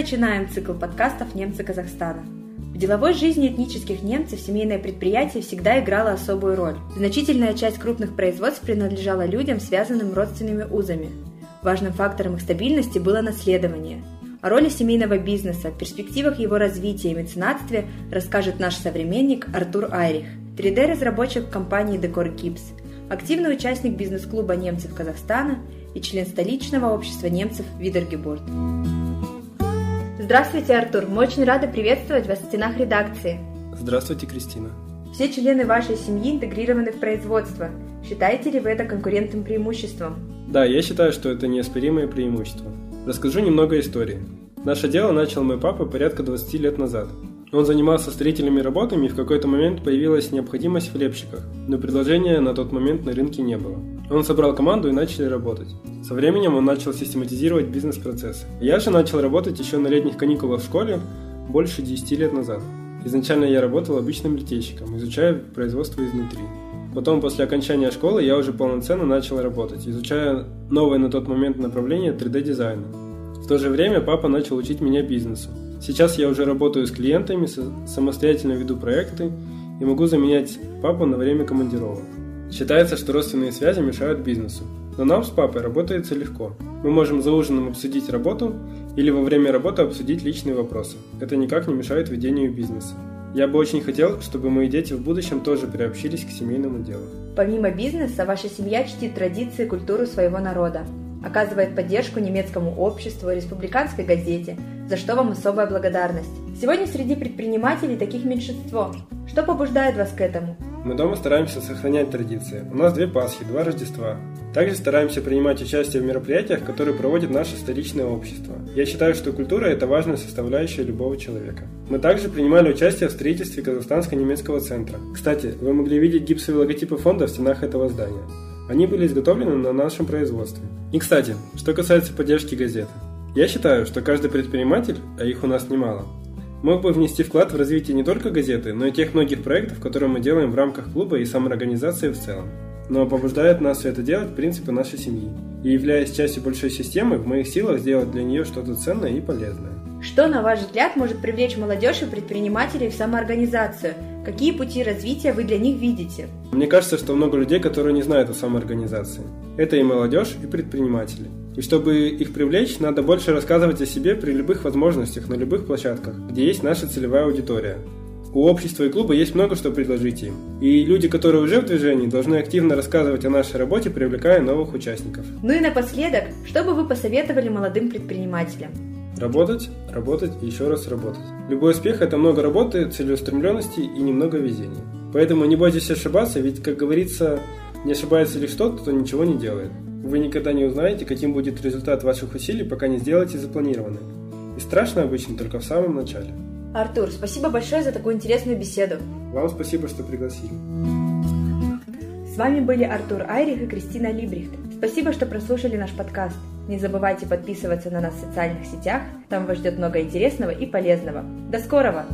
начинаем цикл подкастов «Немцы Казахстана». В деловой жизни этнических немцев семейное предприятие всегда играло особую роль. Значительная часть крупных производств принадлежала людям, связанным родственными узами. Важным фактором их стабильности было наследование. О роли семейного бизнеса, перспективах его развития и меценатстве расскажет наш современник Артур Айрих, 3D-разработчик компании Decor Gips, активный участник бизнес-клуба немцев Казахстана и член столичного общества немцев Видергеборд. Здравствуйте, Артур. Мы очень рады приветствовать вас в стенах редакции. Здравствуйте, Кристина. Все члены вашей семьи интегрированы в производство. Считаете ли вы это конкурентным преимуществом? Да, я считаю, что это неоспоримое преимущество. Расскажу немного истории. Наше дело начал мой папа порядка 20 лет назад. Он занимался строительными работами, и в какой-то момент появилась необходимость в лепщиках, но предложения на тот момент на рынке не было. Он собрал команду и начали работать. Со временем он начал систематизировать бизнес-процессы. Я же начал работать еще на летних каникулах в школе больше 10 лет назад. Изначально я работал обычным литейщиком, изучая производство изнутри. Потом, после окончания школы, я уже полноценно начал работать, изучая новое на тот момент направление 3D-дизайна. В то же время папа начал учить меня бизнесу. Сейчас я уже работаю с клиентами, самостоятельно веду проекты и могу заменять папу на время командировок. Считается, что родственные связи мешают бизнесу. Но нам с папой работается легко. Мы можем за ужином обсудить работу или во время работы обсудить личные вопросы. Это никак не мешает ведению бизнеса. Я бы очень хотел, чтобы мои дети в будущем тоже приобщились к семейному делу. Помимо бизнеса, ваша семья чтит традиции и культуру своего народа оказывает поддержку немецкому обществу, республиканской газете, за что вам особая благодарность. Сегодня среди предпринимателей таких меньшинство. Что побуждает вас к этому? Мы дома стараемся сохранять традиции. У нас две Пасхи, два Рождества. Также стараемся принимать участие в мероприятиях, которые проводит наше столичное общество. Я считаю, что культура – это важная составляющая любого человека. Мы также принимали участие в строительстве Казахстанско-немецкого центра. Кстати, вы могли видеть гипсовые логотипы фонда в стенах этого здания. Они были изготовлены на нашем производстве. И, кстати, что касается поддержки газеты. Я считаю, что каждый предприниматель, а их у нас немало, мог бы внести вклад в развитие не только газеты, но и тех многих проектов, которые мы делаем в рамках клуба и самоорганизации в целом. Но побуждает нас все это делать принципы нашей семьи. И являясь частью большой системы, в моих силах сделать для нее что-то ценное и полезное. Что, на ваш взгляд, может привлечь молодежь и предпринимателей в самоорганизацию? Какие пути развития вы для них видите? Мне кажется, что много людей, которые не знают о самоорганизации. Это и молодежь, и предприниматели. И чтобы их привлечь, надо больше рассказывать о себе при любых возможностях, на любых площадках, где есть наша целевая аудитория. У общества и клуба есть много что предложить им. И люди, которые уже в движении, должны активно рассказывать о нашей работе, привлекая новых участников. Ну и напоследок, что бы вы посоветовали молодым предпринимателям? Работать, работать и еще раз работать. Любой успех – это много работы, целеустремленности и немного везения. Поэтому не бойтесь ошибаться, ведь, как говорится, не ошибается лишь тот, кто ничего не делает. Вы никогда не узнаете, каким будет результат ваших усилий, пока не сделаете запланированное. И страшно обычно только в самом начале. Артур, спасибо большое за такую интересную беседу. Вам спасибо, что пригласили. С вами были Артур Айрих и Кристина Либрихт. Спасибо, что прослушали наш подкаст. Не забывайте подписываться на нас в социальных сетях, там вас ждет много интересного и полезного. До скорого!